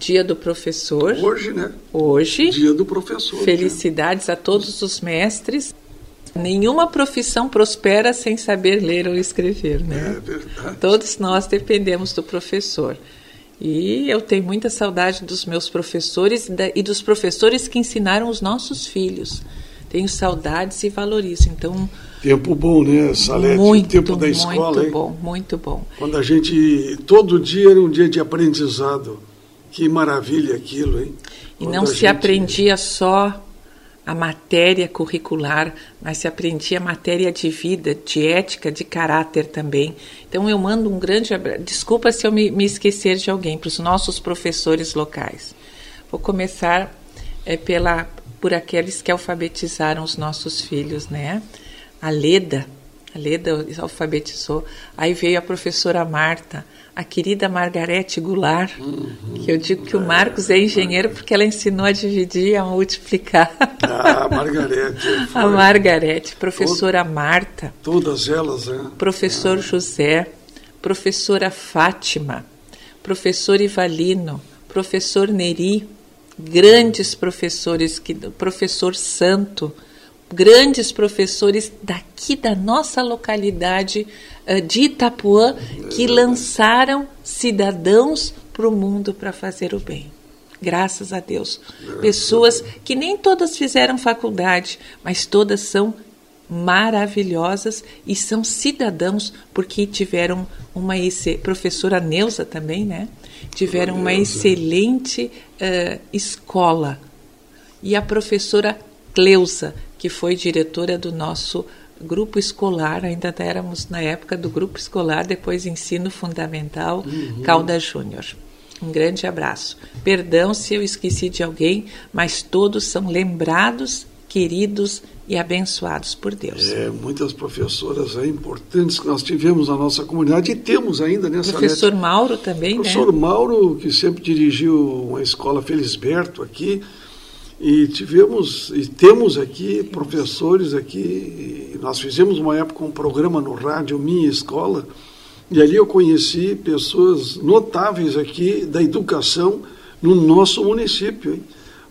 Dia do Professor. Hoje, né? Hoje. Dia do Professor. Felicidades né? a todos os mestres. Nenhuma profissão prospera sem saber ler ou escrever, né? É verdade. Todos nós dependemos do professor. E eu tenho muita saudade dos meus professores e dos professores que ensinaram os nossos filhos. Tenho saudades e valorizo. Então, tempo bom, né, Salete? Muito, tempo da escola, muito hein? bom, muito bom. Quando a gente todo dia era um dia de aprendizado. Que maravilha aquilo, hein? E não se gente... aprendia só a matéria curricular, mas se aprendia a matéria de vida, de ética, de caráter também. Então eu mando um grande abraço. Desculpa se eu me, me esquecer de alguém, para os nossos professores locais. Vou começar é, pela, por aqueles que alfabetizaram os nossos filhos, né? A Leda, a Leda alfabetizou. Aí veio a professora Marta, a querida Margarete Goulart, uhum. que eu digo que o Marcos é engenheiro porque ela ensinou a dividir e a multiplicar. Ah, a Margarete. a Margarete, professora Todo, Marta. Todas elas, né? Professor ah. José, professora Fátima, professor Ivalino, professor Neri, grandes professores, que, professor Santo, grandes professores daqui da nossa localidade uh, de Itapuã que lançaram cidadãos para o mundo para fazer o bem. Graças a Deus. Pessoas que nem todas fizeram faculdade, mas todas são maravilhosas e são cidadãos porque tiveram uma professora Neuza também, né? Tiveram uma excelente uh, escola. E a professora Cleusa, que foi diretora do nosso grupo escolar, ainda éramos na época do grupo escolar, depois ensino fundamental, uhum. Calda Júnior. Um grande abraço. Perdão se eu esqueci de alguém, mas todos são lembrados, queridos e abençoados por Deus. É, muitas professoras é, importantes que nós tivemos na nossa comunidade e temos ainda nessa Professor Mauro também, Professor né? Mauro, que sempre dirigiu uma escola Felisberto aqui, e tivemos e temos aqui professores aqui. Nós fizemos uma época um programa no rádio Minha Escola e ali eu conheci pessoas notáveis aqui da educação no nosso município. Hein?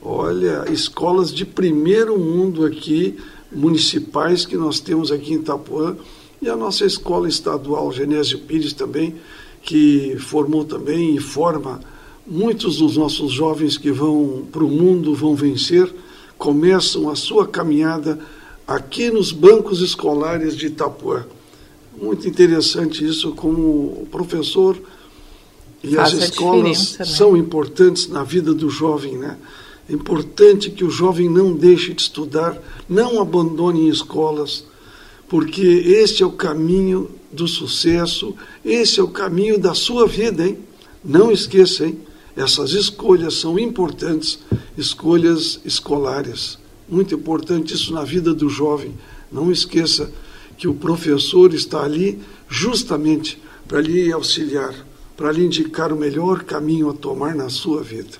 Olha, escolas de primeiro mundo aqui municipais que nós temos aqui em Itapuã e a nossa escola estadual Genésio Pires também que formou também e forma Muitos dos nossos jovens que vão para o mundo, vão vencer, começam a sua caminhada aqui nos bancos escolares de Itapuã. Muito interessante isso, como o professor e Faz as escolas né? são importantes na vida do jovem, né? É importante que o jovem não deixe de estudar, não abandone escolas, porque este é o caminho do sucesso, esse é o caminho da sua vida, hein? Não esqueça, hein? Essas escolhas são importantes, escolhas escolares. Muito importante isso na vida do jovem. Não esqueça que o professor está ali justamente para lhe auxiliar, para lhe indicar o melhor caminho a tomar na sua vida.